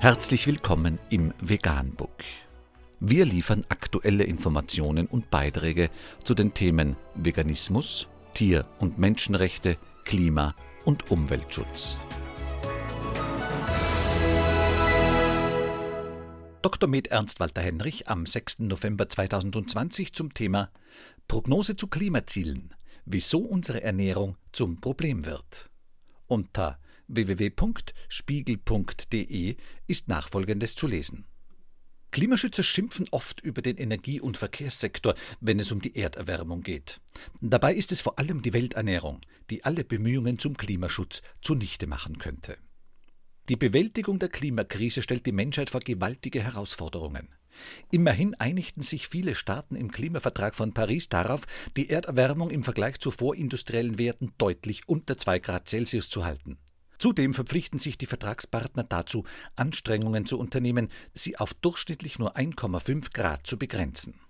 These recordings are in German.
Herzlich willkommen im Veganbook. Wir liefern aktuelle Informationen und Beiträge zu den Themen Veganismus, Tier- und Menschenrechte, Klima- und Umweltschutz. Dr. Med Ernst Walter Henrich am 6. November 2020 zum Thema Prognose zu Klimazielen, wieso unsere Ernährung zum Problem wird. Unter www.spiegel.de ist nachfolgendes zu lesen. Klimaschützer schimpfen oft über den Energie- und Verkehrssektor, wenn es um die Erderwärmung geht. Dabei ist es vor allem die Welternährung, die alle Bemühungen zum Klimaschutz zunichte machen könnte. Die Bewältigung der Klimakrise stellt die Menschheit vor gewaltige Herausforderungen. Immerhin einigten sich viele Staaten im Klimavertrag von Paris darauf, die Erderwärmung im Vergleich zu vorindustriellen Werten deutlich unter 2 Grad Celsius zu halten. Zudem verpflichten sich die Vertragspartner dazu, Anstrengungen zu unternehmen, sie auf durchschnittlich nur 1,5 Grad zu begrenzen.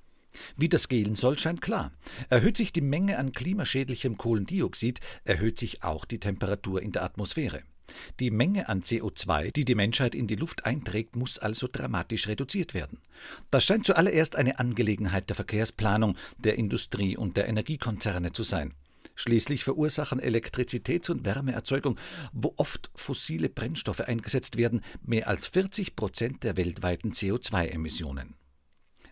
Wie das gehen soll, scheint klar. Erhöht sich die Menge an klimaschädlichem Kohlendioxid, erhöht sich auch die Temperatur in der Atmosphäre. Die Menge an CO2, die die Menschheit in die Luft einträgt, muss also dramatisch reduziert werden. Das scheint zuallererst eine Angelegenheit der Verkehrsplanung, der Industrie und der Energiekonzerne zu sein. Schließlich verursachen Elektrizitäts- und Wärmeerzeugung, wo oft fossile Brennstoffe eingesetzt werden, mehr als 40 Prozent der weltweiten CO2-Emissionen.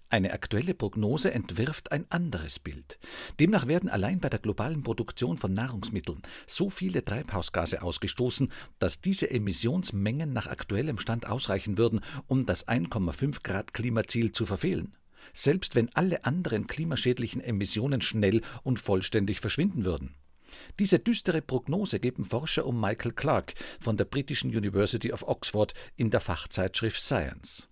Eine aktuelle Prognose entwirft ein anderes Bild. Demnach werden allein bei der globalen Produktion von Nahrungsmitteln so viele Treibhausgase ausgestoßen, dass diese Emissionsmengen nach aktuellem Stand ausreichen würden, um das 1,5 Grad Klimaziel zu verfehlen. Selbst wenn alle anderen klimaschädlichen Emissionen schnell und vollständig verschwinden würden. Diese düstere Prognose geben Forscher um Michael Clark von der britischen University of Oxford in der Fachzeitschrift Science.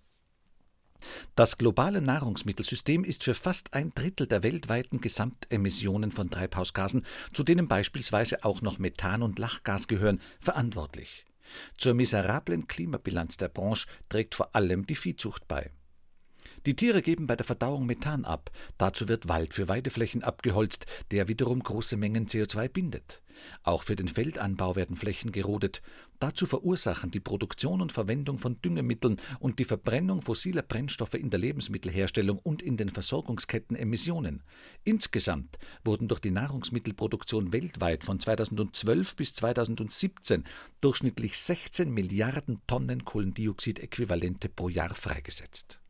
Das globale Nahrungsmittelsystem ist für fast ein Drittel der weltweiten Gesamtemissionen von Treibhausgasen, zu denen beispielsweise auch noch Methan und Lachgas gehören, verantwortlich. Zur miserablen Klimabilanz der Branche trägt vor allem die Viehzucht bei. Die Tiere geben bei der Verdauung Methan ab. Dazu wird Wald für Weideflächen abgeholzt, der wiederum große Mengen CO2 bindet. Auch für den Feldanbau werden Flächen gerodet. Dazu verursachen die Produktion und Verwendung von Düngemitteln und die Verbrennung fossiler Brennstoffe in der Lebensmittelherstellung und in den Versorgungsketten Emissionen. Insgesamt wurden durch die Nahrungsmittelproduktion weltweit von 2012 bis 2017 durchschnittlich 16 Milliarden Tonnen Kohlendioxidäquivalente pro Jahr freigesetzt.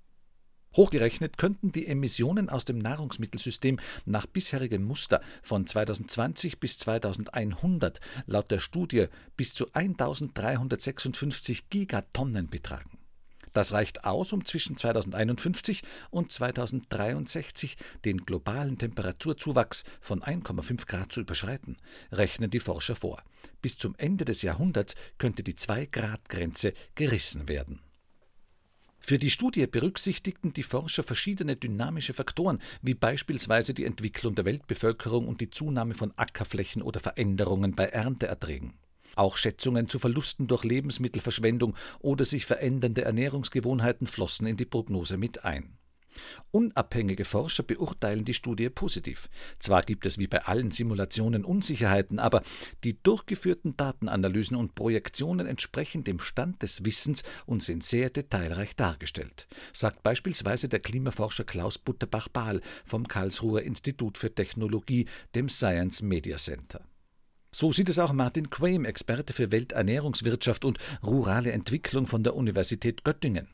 Hochgerechnet könnten die Emissionen aus dem Nahrungsmittelsystem nach bisherigem Muster von 2020 bis 2100 laut der Studie bis zu 1356 Gigatonnen betragen. Das reicht aus, um zwischen 2051 und 2063 den globalen Temperaturzuwachs von 1,5 Grad zu überschreiten, rechnen die Forscher vor. Bis zum Ende des Jahrhunderts könnte die 2-Grad-Grenze gerissen werden. Für die Studie berücksichtigten die Forscher verschiedene dynamische Faktoren, wie beispielsweise die Entwicklung der Weltbevölkerung und die Zunahme von Ackerflächen oder Veränderungen bei Ernteerträgen. Auch Schätzungen zu Verlusten durch Lebensmittelverschwendung oder sich verändernde Ernährungsgewohnheiten flossen in die Prognose mit ein. Unabhängige Forscher beurteilen die Studie positiv. Zwar gibt es wie bei allen Simulationen Unsicherheiten, aber die durchgeführten Datenanalysen und Projektionen entsprechen dem Stand des Wissens und sind sehr detailreich dargestellt, sagt beispielsweise der Klimaforscher Klaus Butterbach-Bahl vom Karlsruher Institut für Technologie, dem Science Media Center. So sieht es auch Martin Quaim, Experte für Welternährungswirtschaft und rurale Entwicklung von der Universität Göttingen.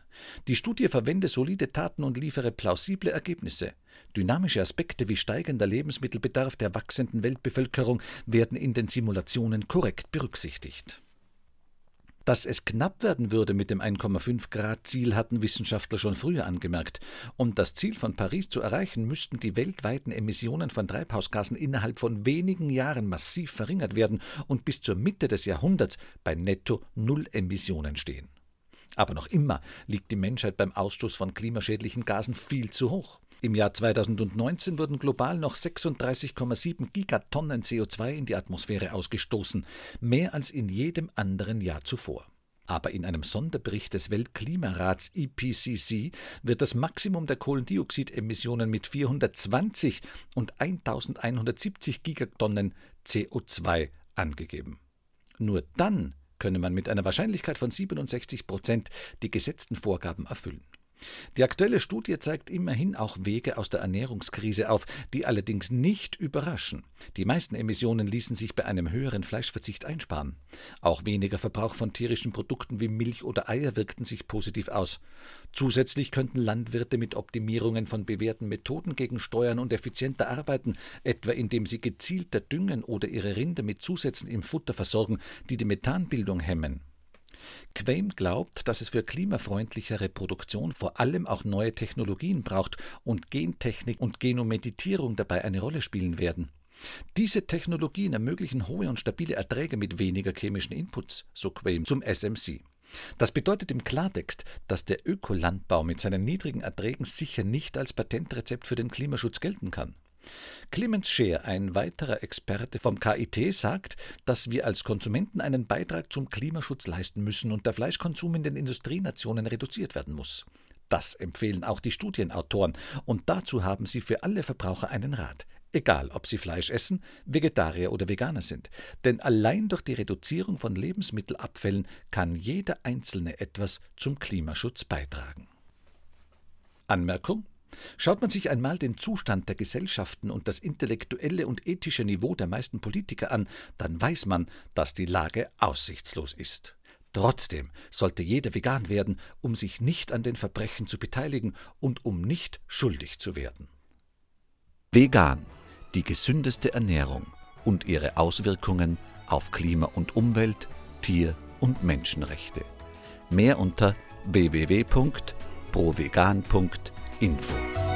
Die Studie verwende solide Taten und liefere plausible Ergebnisse. Dynamische Aspekte wie steigender Lebensmittelbedarf der wachsenden Weltbevölkerung werden in den Simulationen korrekt berücksichtigt. Dass es knapp werden würde mit dem 1,5 Grad Ziel hatten Wissenschaftler schon früher angemerkt. Um das Ziel von Paris zu erreichen, müssten die weltweiten Emissionen von Treibhausgasen innerhalb von wenigen Jahren massiv verringert werden und bis zur Mitte des Jahrhunderts bei netto Null Emissionen stehen. Aber noch immer liegt die Menschheit beim Ausstoß von klimaschädlichen Gasen viel zu hoch. Im Jahr 2019 wurden global noch 36,7 Gigatonnen CO2 in die Atmosphäre ausgestoßen, mehr als in jedem anderen Jahr zuvor. Aber in einem Sonderbericht des Weltklimarats IPCC wird das Maximum der Kohlendioxidemissionen mit 420 und 1170 Gigatonnen CO2 angegeben. Nur dann könne man mit einer Wahrscheinlichkeit von 67 Prozent die gesetzten Vorgaben erfüllen. Die aktuelle Studie zeigt immerhin auch Wege aus der Ernährungskrise auf, die allerdings nicht überraschen. Die meisten Emissionen ließen sich bei einem höheren Fleischverzicht einsparen. Auch weniger Verbrauch von tierischen Produkten wie Milch oder Eier wirkten sich positiv aus. Zusätzlich könnten Landwirte mit Optimierungen von bewährten Methoden gegen Steuern und effizienter arbeiten, etwa indem sie gezielter düngen oder ihre Rinder mit Zusätzen im Futter versorgen, die die Methanbildung hemmen. Quaim glaubt, dass es für klimafreundlichere Produktion vor allem auch neue Technologien braucht und Gentechnik und Genomeditierung dabei eine Rolle spielen werden. Diese Technologien ermöglichen hohe und stabile Erträge mit weniger chemischen Inputs, so Quaim zum SMC. Das bedeutet im Klartext, dass der Ökolandbau mit seinen niedrigen Erträgen sicher nicht als Patentrezept für den Klimaschutz gelten kann. Clemens Scheer, ein weiterer Experte vom KIT, sagt, dass wir als Konsumenten einen Beitrag zum Klimaschutz leisten müssen und der Fleischkonsum in den Industrienationen reduziert werden muss. Das empfehlen auch die Studienautoren, und dazu haben sie für alle Verbraucher einen Rat. Egal, ob sie Fleisch essen, Vegetarier oder Veganer sind. Denn allein durch die Reduzierung von Lebensmittelabfällen kann jeder Einzelne etwas zum Klimaschutz beitragen. Anmerkung Schaut man sich einmal den Zustand der Gesellschaften und das intellektuelle und ethische Niveau der meisten Politiker an, dann weiß man, dass die Lage aussichtslos ist. Trotzdem sollte jeder vegan werden, um sich nicht an den Verbrechen zu beteiligen und um nicht schuldig zu werden. Vegan, die gesündeste Ernährung und ihre Auswirkungen auf Klima und Umwelt, Tier- und Menschenrechte. Mehr unter www.provegan.de Info.